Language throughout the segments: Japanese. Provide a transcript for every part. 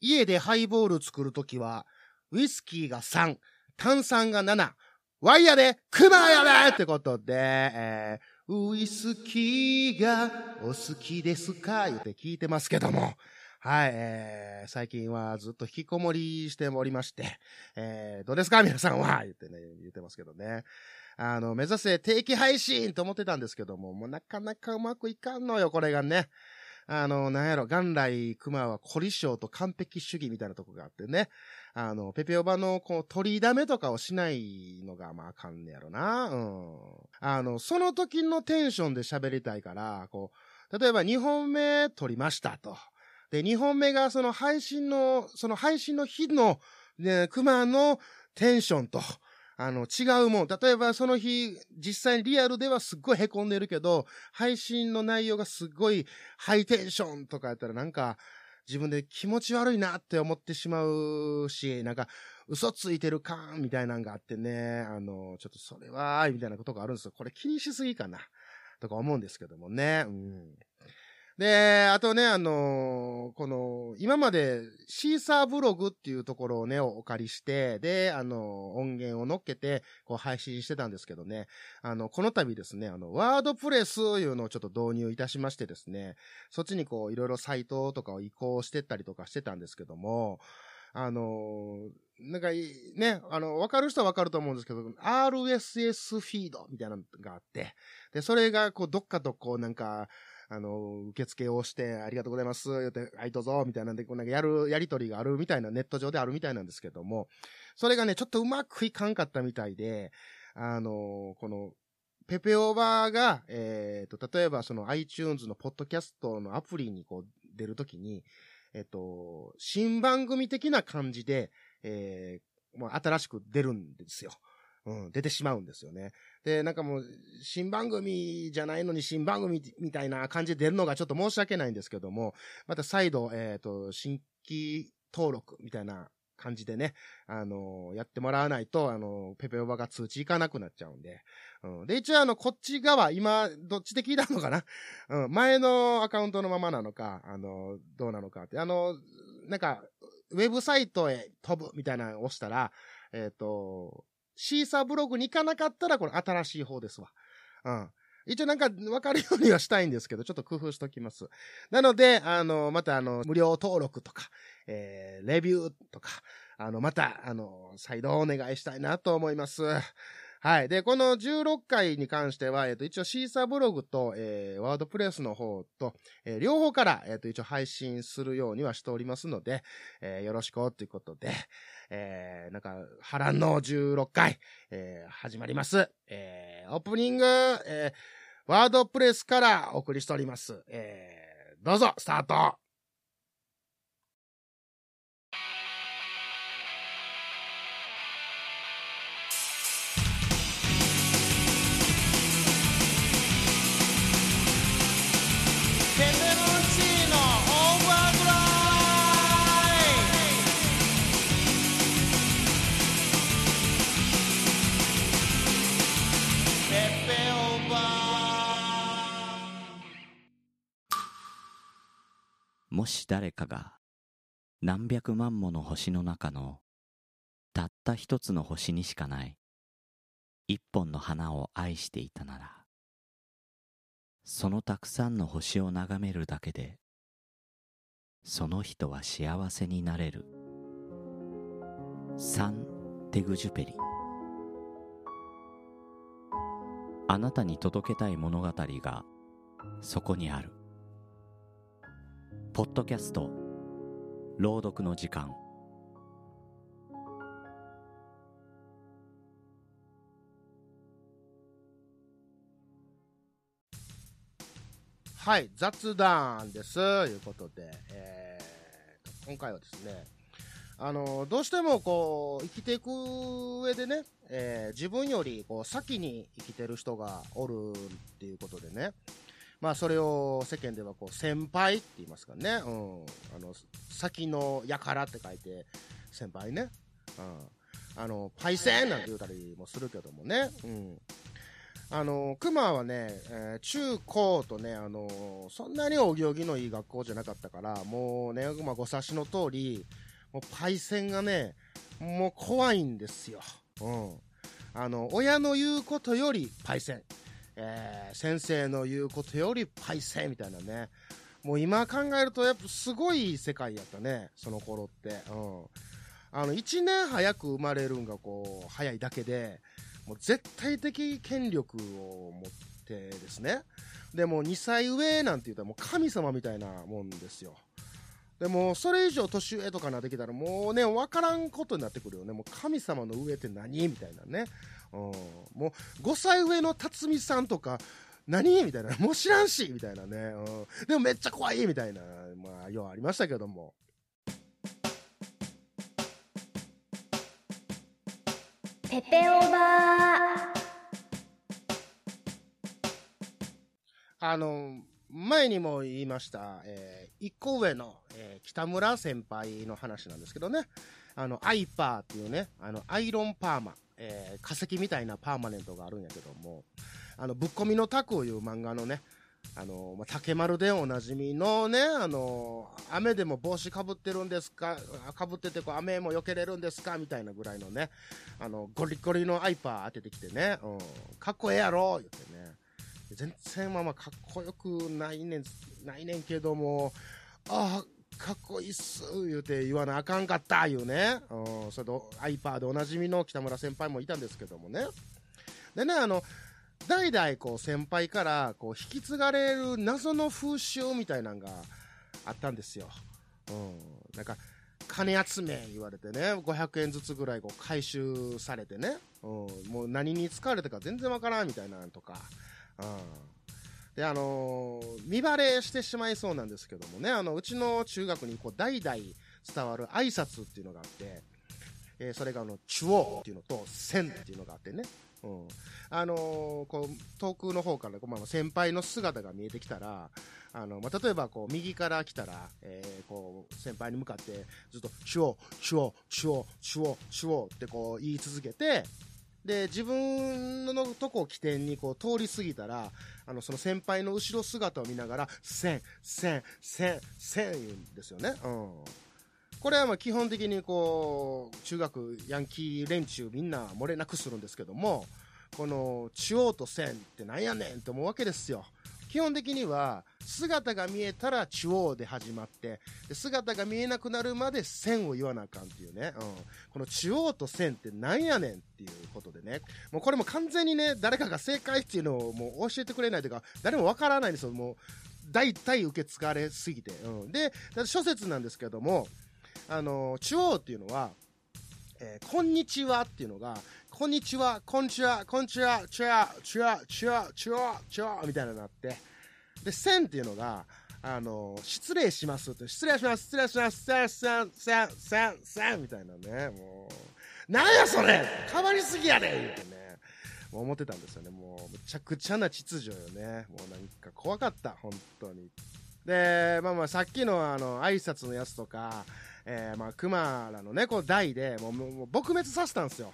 家でハイボール作るときは、ウイスキーが3、炭酸が7、ワイヤーで、クマやでってことで、えー、ウイスキーがお好きですか言って聞いてますけども、はい、えー、最近はずっと引きこもりしておりまして、えー、どうですか？皆さんは？言ってね、言ってますけどね。あの、目指せ定期配信と思ってたんですけども、もうなかなかうまくいかんのよ、これがね。あの、なんやろ、元来、熊は凝り性と完璧主義みたいなとこがあってね。あの、ペペオバの、こう、取りだめとかをしないのが、まあ、あかんねやろな。うん。あの、その時のテンションで喋りたいから、こう、例えば2本目撮りましたと。で、2本目がその配信の、その配信の日の、ね、熊のテンションと、あの、違うもん。例えばその日、実際にリアルではすっごい凹んでるけど、配信の内容がすっごいハイテンションとかやったらなんか、自分で気持ち悪いなって思ってしまうし、なんか、嘘ついてる感みたいなんがあってね、あの、ちょっとそれは、みたいなことがあるんですよ。これ気にしすぎかな、とか思うんですけどもね。うん。で、あとね、あのー、この、今までシーサーブログっていうところをね、お借りして、で、あの、音源を乗っけて、こう配信してたんですけどね、あの、この度ですね、あの、ワードプレスいうのをちょっと導入いたしましてですね、そっちにこう、いろいろサイトとかを移行してったりとかしてたんですけども、あのー、なんか、ね、あの、わかる人はわかると思うんですけど、RSS フィードみたいなのがあって、で、それが、こう、どっかとこう、なんか、あの、受付をして、ありがとうございます、言って、はい、どうぞ、みたいなんで、こうなんかやる、やりとりがあるみたいな、ネット上であるみたいなんですけども、それがね、ちょっとうまくいかんかったみたいで、あの、この、ペペオーバーが、えっ、ー、と、例えばその iTunes のポッドキャストのアプリにこう出るときに、えっ、ー、と、新番組的な感じで、えー、新しく出るんですよ。うん、出てしまうんですよね。で、なんかもう、新番組じゃないのに新番組みたいな感じで出るのがちょっと申し訳ないんですけども、また再度、えっ、ー、と、新規登録みたいな感じでね、あのー、やってもらわないと、あのー、ペペオバが通知いかなくなっちゃうんで。うん、で、一応あの、こっち側、今、どっちで聞いたのかな？うん、前のアカウントのままなのか、あのどうなのかって。あのなんか、ウェブサイトへ飛ぶみたいなのを押したら、えっ、と、シーサーブログに行かなかったら、これ新しい方ですわ。うん。一応なんか分かるようにはしたいんですけど、ちょっと工夫しときます。なので、あの、またあの、無料登録とか、えー、レビューとか、あの、また、あの、再度お願いしたいなと思います。はい。で、この16回に関しては、えっ、ー、と、一応シーサーブログと、えー、ワードプレスの方と、えー、両方から、えっ、ー、と、一応配信するようにはしておりますので、えー、よろしくということで、えー、なんか、波乱の16回、えー、始まります。えー、オープニング、えー、ワードプレスからお送りしております。えー、どうぞ、スタートし誰かが何百万もの星の中のたった一つの星にしかない一本の花を愛していたならそのたくさんの星を眺めるだけでその人は幸せになれる。サン・テグジュペリ。あなたに届けたい物語がそこにある。ポッドキャスト。朗読の時間。はい雑談です。ということで、えー、今回はですねあのどうしてもこう生きていく上でね、えー、自分よりこう先に生きてる人がおるっていうことでねまあ、それを世間ではこう先輩って言いますかね、うん、あの先のやからって書いて先輩ね、うん、あのパイセンなんて言うたりもするけどもね、うん、あの、熊はね、えー中高とね、あのそんなにお行儀のいい学校じゃなかったから、もうね、まあ、ご察しの通り、もうパイセンがね、もう怖いんですよ。うん。あの、親の言うことよりパイセン。えー先生の言うことよりパイセンみたいなね。もう今考えると、やっぱすごい世界やったね、その頃って。うん。あの、1年早く生まれるんがこう、早いだけで、もう絶対的権力を持ってですね。でも2歳上なんて言ったらもう神様みたいなもんですよ。でもそれ以上年上とかなってきたらもうね、わからんことになってくるよね。もう神様の上って何？みたいなね。うん、もう5歳上の辰巳さんとか、何？みたいな。もう知らんし！みたいなね。うん、でもめっちゃ怖い！みたいな、まあ、ようありましたけども。ペペオバあの、前にも言いました、えー、一個上の、えー北村先輩の話なんですけどね、あの、アイパーっていうね、あの、アイロンパーマ、えー化石みたいなパーマネントがあるんやけども、あの、ぶっ込みのタクいう漫画のね、あの、まあ、竹丸でおなじみのね、あの、雨でも帽子かぶってるんですか、かぶっててこう雨も避けれるんですかみたいなぐらいのね、あの、ゴリゴリのアイパー当ててきてね、うん、かっこええやろ言ってね、全然まあまあかっこよくないねん、ないねんけども、ああ、かっこいいっす、言うて言わなあかんかった、言うね。うん、それと、アイパーでおなじみの北村先輩もいたんですけどもね。でね、あの、代々こう先輩からこう引き継がれる謎の風習みたいなのがあったんですよ。うん。なんか、金集め言われてね、500円ずつぐらいこう回収されてね、うん、もう何に使われたか全然わからんみたいなのとか、うん。で、あのー見バレしてしまいそうなんですけどもね、あの、うちの中学にこう代々伝わる挨拶っていうのがあって、えーそれがあの、チュオっていうのと、センっていうのがあってね、うん。あのーこう、遠くの方から、まあ、先輩の姿が見えてきたら、あの、まあ、例えば、こう、右から来たら、えーこう、先輩に向かって、ずっと、チュオ、チュオ、チュオ、チュオ、チュオってこう、言い続けて、で、自分のとこを起点にこう通り過ぎたら、あの、その先輩の後ろ姿を見ながら、せん、せん、せん、せん言うんですよね。うん。これはまあ基本的にこう、中学ヤンキー連中みんな漏れなくするんですけども、この、中央と線ってなんやねんって思うわけですよ。基本的には、姿が見えたら中央で始まって、で姿が見えなくなるまで線を言わなあかんっていうね。うん。この中央と線ってなんやねんっていうことでね。もうこれも完全にね、誰かが正解っていうのをもう教えてくれないというか、誰もわからないんですよ。もう、大体受け継がれすぎて。うん。で、諸説なんですけども、あの、中央っていうのは、えーこんにちはっていうのが、こんにちは、こんにちは、こんにちは、チュア、チュア、チュア、チュア、チュア、みたいなのになって、で、せんっていうのが、あの、失礼しますって、失礼します、失礼します、せん、せん、せん、せん、せん、みたいなね、もう、なんやそれ変わりすぎやねん言うてね、もう思ってたんですよね。もう、むちゃくちゃな秩序よね。もうなんか怖かった、本当に。で、まあまあ、さっきのあの、挨拶のやつとか、えー、まあ、熊らのね、こう、代で、もう、もう撲滅させたんですよ。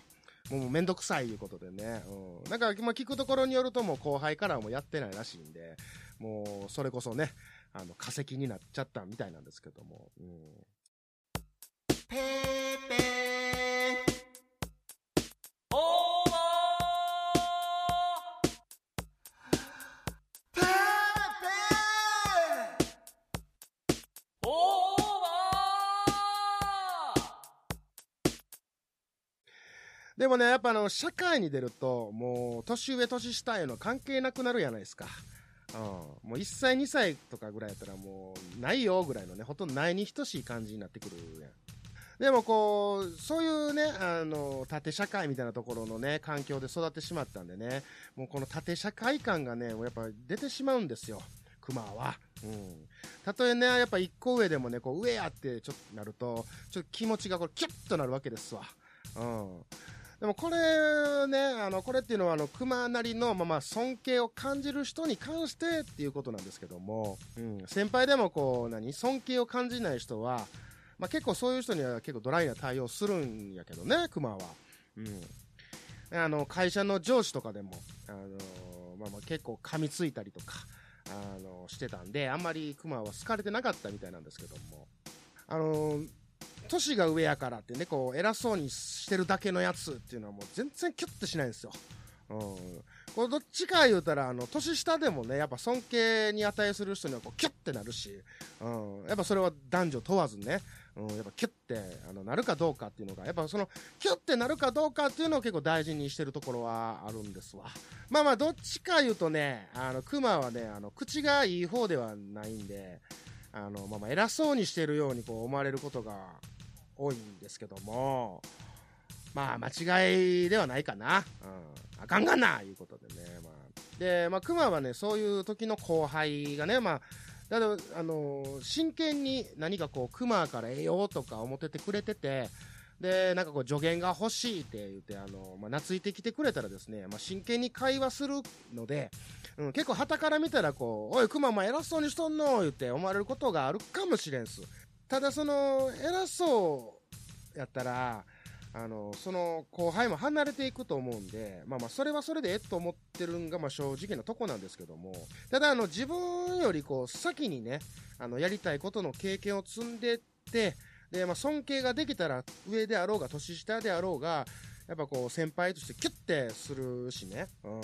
もうもうめんどくさいいうことでね。うん。なんか、まあ、聞くところによるともう後輩からはもやってないらしいんで、もう、それこそね、あの、化石になっちゃったみたいなんですけども。うん。もね、やっぱあの、社会に出ると、もう、年上、年下への関係なくなるやないですか。うん。もう1歳、2歳とかぐらいやったらもう、ないよぐらいのね、ほとんどないに等しい感じになってくるやん。でもこう、そういうね、あの、縦社会みたいなところのね、環境で育ってしまったんでね、もうこの縦社会感がね、もうやっぱ出てしまうんですよ。熊は。うん。たとえね、やっぱ一個上でもね、こう、上やってちょっとなると、ちょっと気持ちがこう、キュッとなるわけですわ。うん。でもこれね、あの、これっていうのはあの、熊なりの、まあまあ、尊敬を感じる人に関してっていうことなんですけども、うん。先輩でもこう、何？尊敬を感じない人は、まあ結構そういう人には結構ドライな対応するんやけどね、熊は。うん。あの、会社の上司とかでも、あのまあまあ結構噛みついたりとか、あのしてたんで、あんまり熊は好かれてなかったみたいなんですけども、あの年が上やからってね、こう、偉そうにしてるだけのやつっていうのはもう全然キュッとしないんですよ。うん。これどっちか言うたら、あの、年下でもね、やっぱ尊敬に値する人にはこう、キュッてなるし、うん。やっぱそれは男女問わずね、うん、やっぱキュッて、あの、なるかどうかっていうのが、やっぱその、キュッてなるかどうかっていうのを結構大事にしてるところはあるんですわ。まあまあ、どっちか言うとね、あの、熊はね、あの、口がいい方ではないんで、あの、まあまあ、偉そうにしてるようにこう思われることが多いんですけども、まあ、間違いではないかな。うん。あかんがんないうことでね。まあ。で、まあ、熊はね、そういう時の後輩がね、まあ、だから、あのー真剣に何かこう、熊から栄養とか思っててくれてて、で、なんかこう、助言が欲しいって言って、あのまあ、懐いてきてくれたらですね、まあ、真剣に会話するので、うん、結構旗から見たらこう、おい、熊お前偉そうにしとんの言って思われることがあるかもしれんす。ただその、偉そうやったら、あの、その後輩も離れていくと思うんで、まあまあ、それはそれでえっと思ってるんが、まあ正直なとこなんですけども、ただあの、自分よりこう、先にね、あの、やりたいことの経験を積んでって、で、まあ尊敬ができたら上であろうが、年下であろうが、やっぱこう、先輩としてキュッてするしね、うん。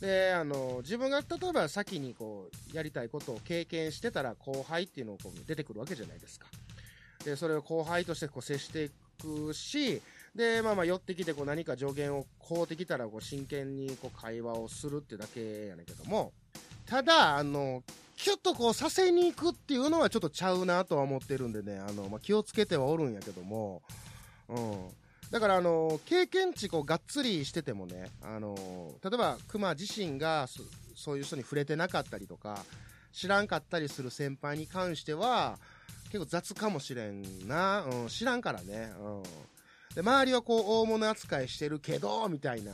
で、あの、自分が例えば先にこう、やりたいことを経験してたら後輩っていうのをこう出てくるわけじゃないですか。で、それを後輩としてこう接していくし、で、まあまあ寄ってきてこう何か助言をこうてきたらこう真剣にこう会話をするってだけやねんけども、ただ、あの、キュッとこうさせに行くっていうのはちょっとちゃうなとは思ってるんでね、あの、まあ、気をつけてはおるんやけども、うん。だからあの、経験値こうがっつりしててもね、あの、例えば熊自身がそういう人に触れてなかったりとか、知らんかったりする先輩に関しては、結構雑かもしれんな。うん、知らんからね。うん。で、周りはこう大物扱いしてるけど、みたいな。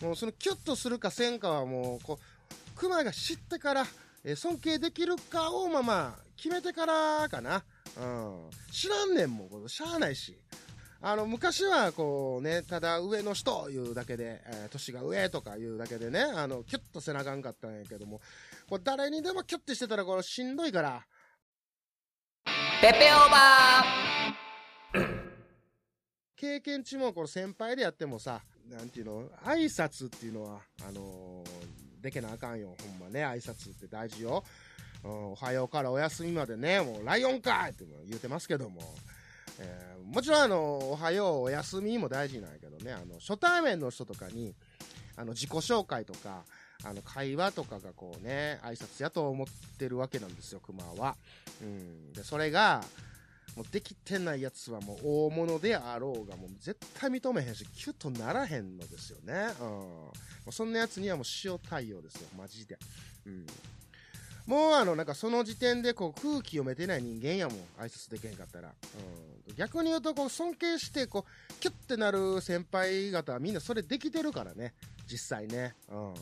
もうそのキュッとするかせんかはもう、こう、熊が知ってから、え尊敬できるかをまあまあ、決めてからかな。うん。知らんねんもん、しゃあないし。あの、昔はこうね、ただ上の人いうだけで、えー年が上とかいうだけでね、あの、キュッとせなあかんかったんやけども、これ誰にでもキュッてしてたらこれしんどいから、ペペオーバ経験値もこの先輩でやってもさ、なんていうの、挨拶っていうのは、あのーでけなあかんよ、ほんまね、挨拶って大事よ。うん、おはようからお休みまでね、もうライオンかいって言うてますけども、えーもちろんあの、おはよう、お休みも大事なんやけどね、あの、初対面の人とかに、あの、自己紹介とか、あの、会話とかがこうね、挨拶やと思ってるわけなんですよ、熊は。うん。で、それが、もうできてないやつはもう大物であろうがもう絶対認めへんし、キュッとならへんのですよね。うん。もうそんなやつにはもう塩対応ですよ、マジで。うん。もうあの、なんかその時点でこう空気読めてない人間やもん、挨拶できへんかったら。うん。逆に言うとこう尊敬してこう、キュッてなる先輩方はみんなそれできてるからね、実際ね。うん。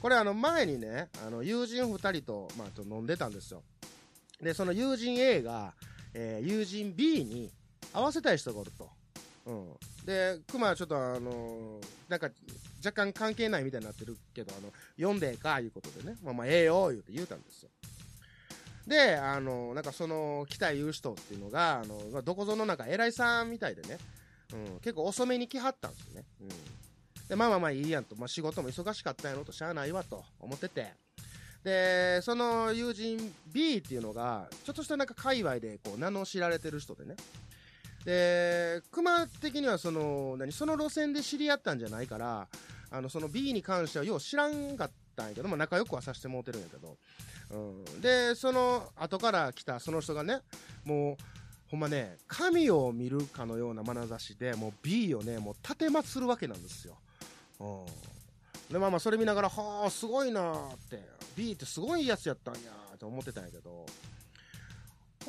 これあの前にね、あの友人二人と、まあ、と飲んでたんですよ。で、その友人 A が、えー友人 B に合わせたい人がおると。うん。で、熊はちょっとあのーなんか、若干関係ないみたいになってるけど、あの、読んでえか、いうことでね。まあまあ、ええよ、言うて言うたんですよ。で、あの、なんかその、来た言う人っていうのが、あの、まどこぞのなんか偉いさんみたいでね。うん。結構遅めに来はったんですよね。うん。で、まあまあまあいいやんと。まあ仕事も忙しかったんやろと、しゃあないわと思ってて。で、その友人 B っていうのが、ちょっとしたなんか界隈でこう名の知られてる人でね。で、熊的にはその、何、その路線で知り合ったんじゃないから、あの、その B に関してはよう知らんかったんやけど、まあ仲良くはさせてもうてるんやけど、うん。で、その後から来たその人がね、もう、ほんまね、神を見るかのような眼差しで、もう B をね、もう立てまつるわけなんですよ。うん。で、まあまあ、それ見ながら、はあ、すごいなーって、B ってすごいやつやったんやーって思ってたんやけど、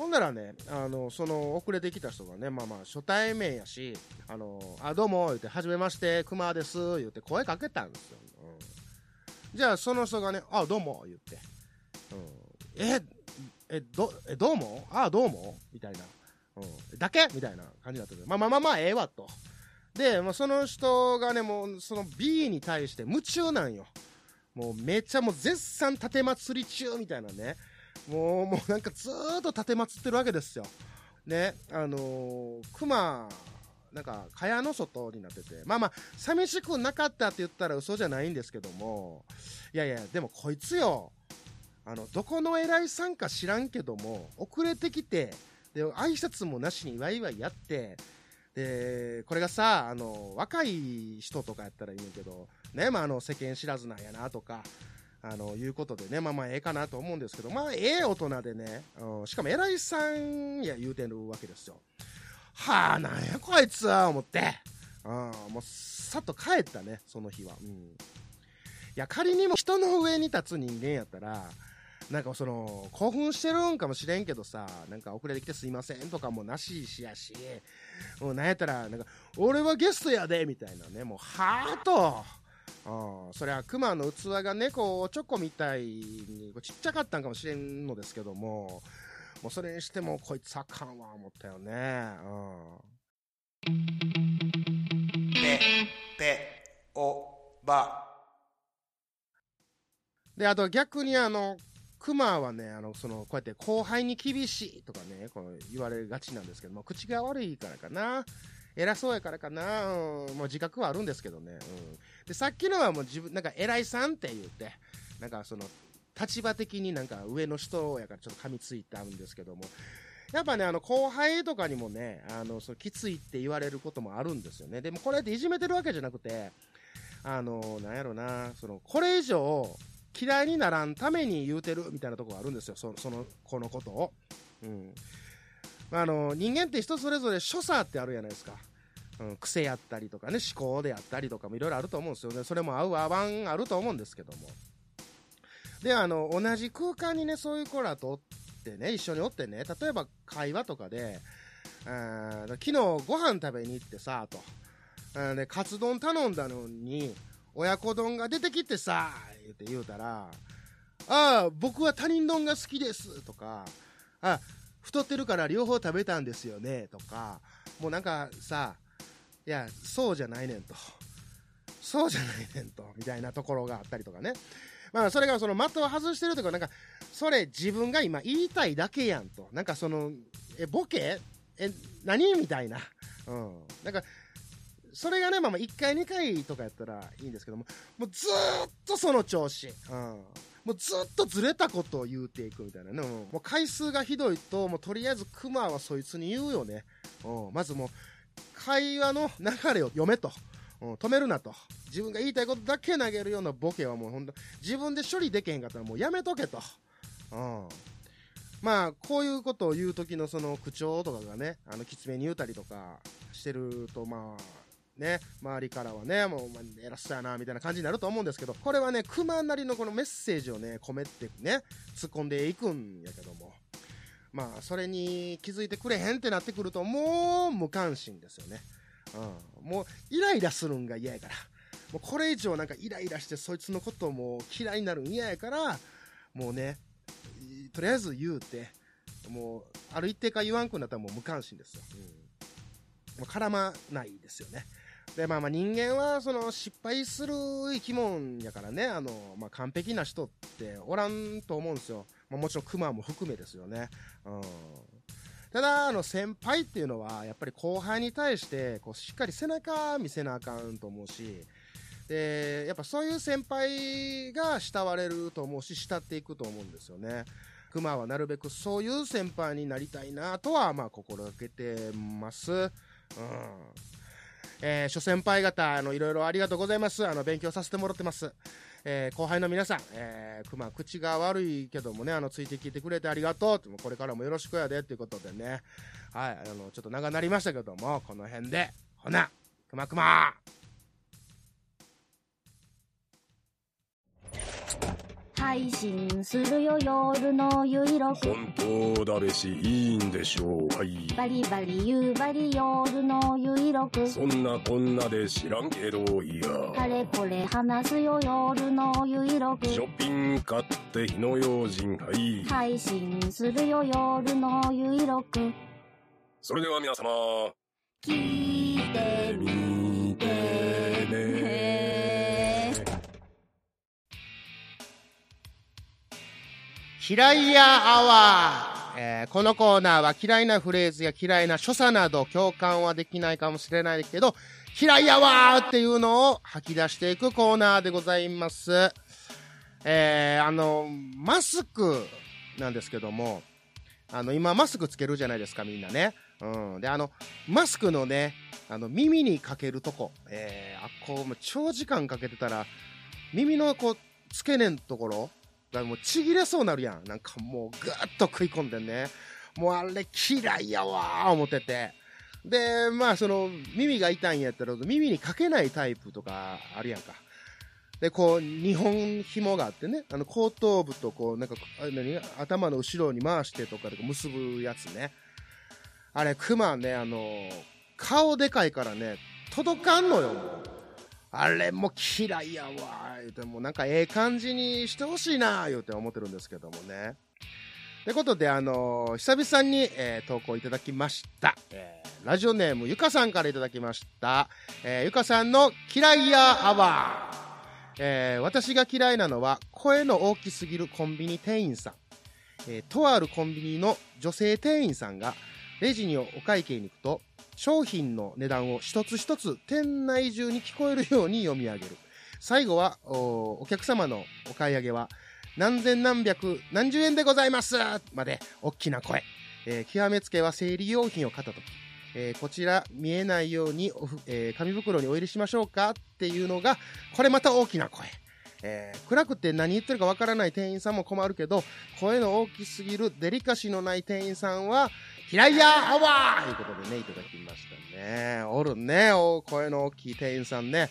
ほんならね、あの、その、遅れてきた人がね、まあまあ、初対面やし、あの、あ、どうも、言って、はじめまして、熊です、言って声かけたんですよ。うん。じゃあ、その人がね、あ、どうも、言って、うん。え、え、ど、え、どうも？あ、どうも？みたいな。うん。だけ？みたいな感じだったけど、まあまあまあまあ、ええわ、と。で、もうその人がね、もうその B に対して夢中なんよ。もうめっちゃもう絶賛盾祭り中みたいなね。もう、もうなんかずーっと盾祭ってるわけですよ。ね、あのー、熊、なんか、蚊帳の外になってて、まあまあ、寂しくなかったって言ったら嘘じゃないんですけども、いやいや、でもこいつよ、あの、どこの偉いさんか知らんけども、遅れてきて、で、挨拶もなしにワイワイやって、で、これがさ、あの、若い人とかやったらいいんけど、ね、まあ、あの、世間知らずなんやなとか、あの、いうことでね、まあまあ、ええかなと思うんですけど、まあ、ええ大人でね、うん、しかも偉いさんや言うてるわけですよ。はあ、なんやこいつは、思って。うん、もう、さっと帰ったね、その日は。うん。いや、仮にも人の上に立つ人間やったら、なんかその、興奮してるんかもしれんけどさ、なんか遅れてきてすいませんとかもなししやし、もうなんやったら、なんか、俺はゲストやでみたいなね、もう、はぁと。うん、そりゃ、熊の器がね、こう、おちょこみたいに、ちっちゃかったんかもしれんのですけども、もうそれにしても、こいつあかんわ、思ったよね。うん。ぺ、ぺ、お、ば。で、あと逆にあの、熊はね、あの、その、こうやって後輩に厳しいとかね、こう言われがちなんですけども、口が悪いからかな。偉そうやからかな。うん、もう自覚はあるんですけどね。うん。で、さっきのはもう自分、なんか偉いさんって言って、なんかその、立場的になんか上の人やからちょっと噛みついてあるんですけども、やっぱね、あの、後輩とかにもね、あの、そのきついって言われることもあるんですよね。でもこれっていじめてるわけじゃなくて、あの、なんやろな、その、これ以上、嫌いにならんために言うてるみたいなとこがあるんですよ、そのその、このことを。うん。あの、人間って人それぞれ所作ってあるじゃないですか。うん、癖やったりとかね、思考であったりとかもいろいろあると思うんですよね。それも合う合わんあると思うんですけども。で、あの、同じ空間にね、そういう子らとおってね、一緒におってね、例えば会話とかで、昨日ご飯食べに行ってさ、と。カツ丼頼んだのに、親子丼が出てきてさ、言って言うたら、ああ、僕は他人丼が好きです、とか、あ、太ってるから両方食べたんですよね、とか、もうなんかさ、いや、そうじゃないねんと。そうじゃないねんと、みたいなところがあったりとかね。まあ、それがその的を外してるとか、なんか、それ自分が今言いたいだけやんと。なんかその、え、ボケ？え、何？みたいな。うん。なんか、それがね、まあまあ1回2回とかやったらいいんですけども、もうずーっとその調子。うん。もうずっとずれたことを言うていくみたいなね。うんもう回数がひどいと、もうとりあえずクマはそいつに言うよね。うん。まずもう、会話の流れを読めと。うん、止めるなと。自分が言いたいことだけ投げるようなボケはもうほんと、自分で処理できへんかったらもうやめとけと。うん。まあ、こういうことを言う時のその口調とかがね、あの、きつめに言うたりとかしてると、まあ、ね、周りからはね、もう、まあ、偉そうやな、みたいな感じになると思うんですけど、これはね、熊なりのこのメッセージをね、込めてね、突っ込んでいくんやけども、まあ、それに気づいてくれへんってなってくると、もう無関心ですよね。うん。もう、イライラするんが嫌やから。もうこれ以上なんかイライラしてそいつのことをもう嫌いになるん嫌やから、もうね、とりあえず言うて、もう、ある一定か言わんくなったらもう無関心ですよ。うん。もう絡まないですよね。で、まあまあ人間はその失敗する生き物やからね、あの、まあ完璧な人っておらんと思うんですよ。まあもちろん熊も含めですよね。うん。ただ、あの、先輩っていうのは、やっぱり後輩に対して、こう、しっかり背中見せなあかんと思うし、で、やっぱそういう先輩が慕われると思うし、慕っていくと思うんですよね。熊はなるべくそういう先輩になりたいなとは、まあ、心がけてます。うん。えー諸先輩方、あの、いろいろありがとうございます。あの、勉強させてもらってます。えー後輩の皆さん、えー、熊、口が悪いけどもね、あの、ついてきてくれてありがとう。これからもよろしくやで、ということでね。はい、あの、ちょっと長なりましたけども、この辺で、ほな、熊熊配信するよ夜のゆいろく。本当だべしいいんでしょうはい。バリバリ夕張夜のゆいろく。そんなこんなで知らんけどいや。かれこれ話すよ夜のゆいろく。ショッピング買って火の用心はい。配信するよ夜のゆいろく。それでは皆様。聞いてみ嫌いやアワー、えーこのコーナーは嫌いなフレーズや嫌いな所作など共感はできないかもしれないけど、嫌いやわーっていうのを吐き出していくコーナーでございます。えー、あの、マスクなんですけども、あの、今マスクつけるじゃないですか、みんなね。うん。で、あの、マスクのね、あの、耳にかけるとこ、えー、あ、こう、長時間かけてたら、耳のこう、付け根のところがもうちぎれそうなるやん。なんかもうぐっと食い込んでね。もうあれ嫌いやわー思ってて。で、まあその耳が痛いんやったら耳にかけないタイプとかあるやんか。で、こう、二本紐があってね、あの、後頭部とこう、なんか、何？頭の後ろに回してとかで結ぶやつね。あれ、クマね、あの、顔でかいからね、届かんのよ、もう。あれも嫌いやわ、言うて、もうなんかええ感じにしてほしいな、言うて思ってるんですけどもね。ってことで、あのー久々に、えー投稿いただきました。えーラジオネームゆかさんからいただきました。えーゆかさんの嫌いやアワー。えー私が嫌いなのは声の大きすぎるコンビニ店員さん。えーとあるコンビニの女性店員さんがレジにお会計に行くと商品の値段を一つ一つ店内中に聞こえるように読み上げる。最後はお客様のお買い上げは何千何百何十円でございますまで大きな声。えー極めつけは生理用品を買ったとき、えーこちら見えないようにおふ、えー紙袋にお入れしましょうか？っていうのが、これまた大きな声。えー暗くて何言ってるかわからない店員さんも困るけど、声の大きすぎるデリカシーのない店員さんは、嫌いやアワーということでね、いただきましたね。おるね、お声の大きい店員さんね。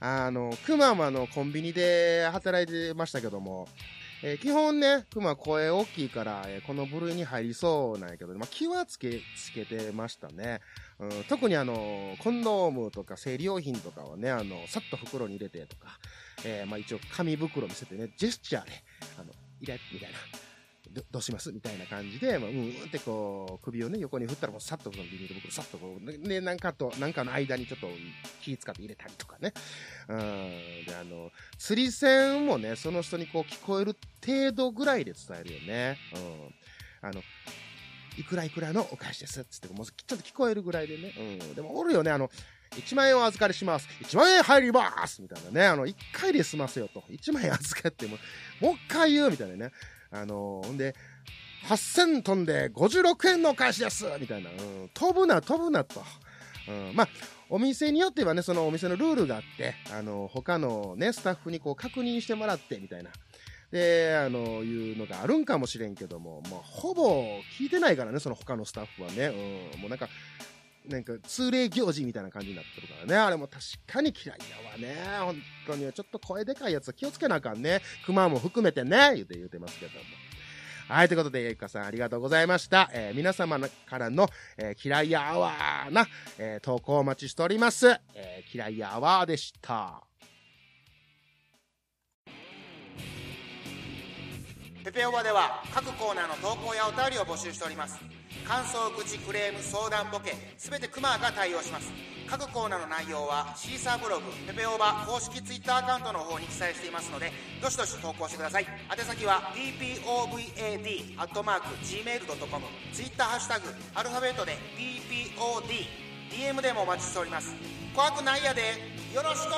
あの、クマもあの、コンビニで働いてましたけども、えー基本ね、クマ声大きいから、えーこの部類に入りそうなんやけど、まあ、気はつけ、つけてましたね。うん、特にあの、コンドームとか生理用品とかはね、あの、さっと袋に入れてとか、えーまあ一応紙袋見せてね、ジェスチャーで、あの、入れ、みたいな。どどうします？みたいな感じで、まあ、うんうんってこう、首をね、横に振ったらもうさっとそのビニール袋、さっとこう、ね、なんかと、なんかの間にちょっと気使って入れたりとかね。うん。で、あの、釣り線もね、その人にこう聞こえる程度ぐらいで伝えるよね。うん。あの、いくらいくらのお返しです。つって、もうちょっと聞こえるぐらいでね。うん。でもおるよね、あの、1万円お預かりします。1万円入りますみたいなね。あの、1回で済ませよと。1万円預かっても、もう一回言うみたいなね。あの、ほんで、8000飛んで56円のお返しですみたいな。うん。飛ぶな、飛ぶなと。うん。まあ、お店によってはね、そのお店のルールがあって、あの、他のね、スタッフにこう確認してもらって、みたいな。で、あの、いうのがあるんかもしれんけども、もうほぼ聞いてないからね、その他のスタッフはね。うん。もうなんか、なんか通例行事みたいな感じになってるからね。あれも確かに嫌いだわね。本当に。ちょっと声でかいやつは気をつけなあかんね。熊も含めてね。言うて言うてますけども。はい、ということで、ゆかさんありがとうございました。えー皆様のからの、えー嫌いやアワーな、えー投稿お待ちしております。えー嫌いやアワーでした。ペペオバでは各コーナーの投稿やお便りを募集しております感想愚痴クレーム相談ボケすべてクマが対応します。各コーナーの内容はシーサーブログペペオーバ公式ツイッターアカウントの方に記載していますのでどしどし投稿してください。宛先は ppobad.gmail.com ツイッターハッシュタグアルファベットで ppodDM でもお待ちしております。怖くないやで。よろしく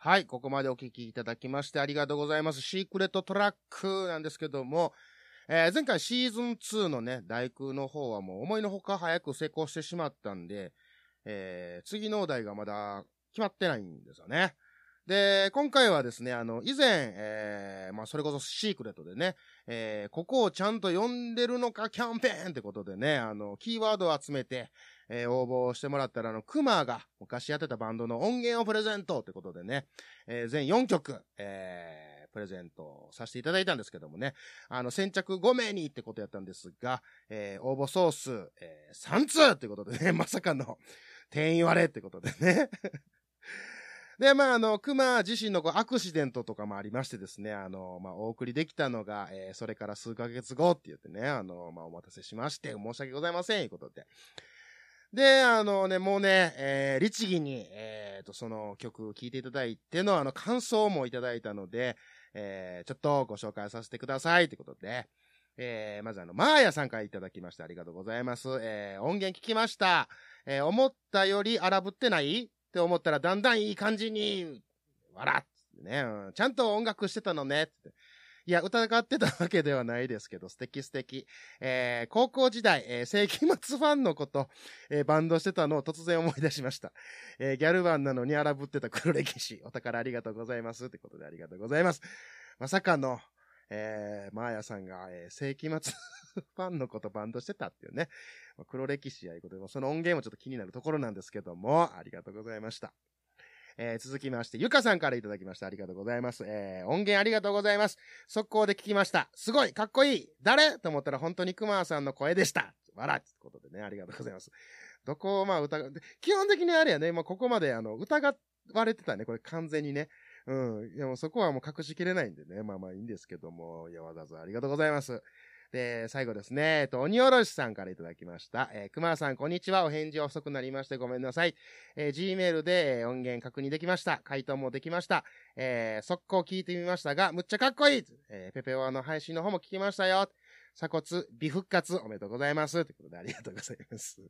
はい、ここまでお聞きいただきましてありがとうございます。シークレットトラックなんですけども、えー前回シーズン2のね、大空の方はもう思いのほか早く成功してしまったんで、えー次のお題がまだ決まってないんですよね。で、今回はですね、あの、以前、えーまあ、それこそシークレットでね、えーここをちゃんと読んでるのかキャンペーンってことでね、あの、キーワードを集めて、えー応募してもらったら、あの、クマが昔やってたバンドの音源をプレゼントってことでね、えー全4曲、えープレゼントさせていただいたんですけどもね、あの、先着5名にってことやったんですが、えー応募総数、えー3通ってことでね、まさかの定員割れってことでね。で、まあ、あの、熊自身のこうアクシデントとかもありましてですね、あの、まあ、お送りできたのが、えーそれから数ヶ月後って言ってね、あの、まあ、お待たせしまして、申し訳ございません、いうことで。で、あのね、もうね、えー律儀に、えーと、その曲を聴いていただいての、あの、感想もいただいたので、えーちょっとご紹介させてください、ということで、えーまずあの、マーヤさんからいただきましてありがとうございます。えー音源聞きました。えー思ったより荒ぶってない？って思ったらだんだんいい感じに、笑ってね、うんちゃんと音楽してたのねって。いや、疑ってたわけではないですけど、素敵素敵。えー高校時代、えー世紀末ファンのこと、えーバンドしてたのを突然思い出しました。えーギャルバンなのに荒ぶってた黒歴史。お宝ありがとうございます。ってことでありがとうございます。まさかの、えー、マーヤさんが、えー世紀末 ファンのことバンドしてたっていうね。まあ黒歴史やいうことで、その音源もちょっと気になるところなんですけども、ありがとうございました。えー続きまして、ゆかさんからいただきました。ありがとうございます。えー音源ありがとうございます。速攻で聞きました。すごいかっこいい誰？と思ったら本当に熊さんの声でした。笑ってことでね、ありがとうございます。どこをまあ疑って、基本的にあれやね、まあここまであの、疑われてたね、これ完全にね。うん。でもそこはもう隠しきれないんでね、まあまあいいんですけども、いやわざわざありがとうございます。で、最後ですね、えっと、鬼おろしさんからいただきました。えー、熊さん、こんにちは。お返事遅くなりましてごめんなさい。えー、Gmail で、えー音源確認できました。回答もできました。えー、速攻聞いてみましたが、むっちゃかっこいいえー、ペペオアの配信の方も聞きましたよ。鎖骨、美復活、おめでとうございます。ということで、ありがとうございます。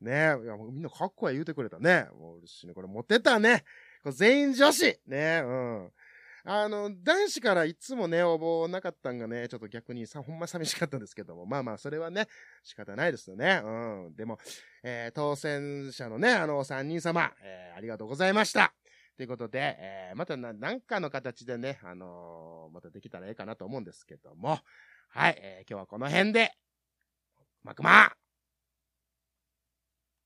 ねえ、いや、もうみんなかっこいい言うてくれたね。もう嬉しいね。これ持ってたね。これ全員女子ねえ、うん。あの、男子からいつもね、応募なかったんがね、ちょっと逆にさ、ほんま寂しかったんですけども、まあまあ、それはね、仕方ないですよね。うん。でも、えー当選者のね、あの、三人様、えーありがとうございました。ということで、えーまたな、なんかの形でね、あのーまたできたらええかなと思うんですけども、はい、えー今日はこの辺で、まくま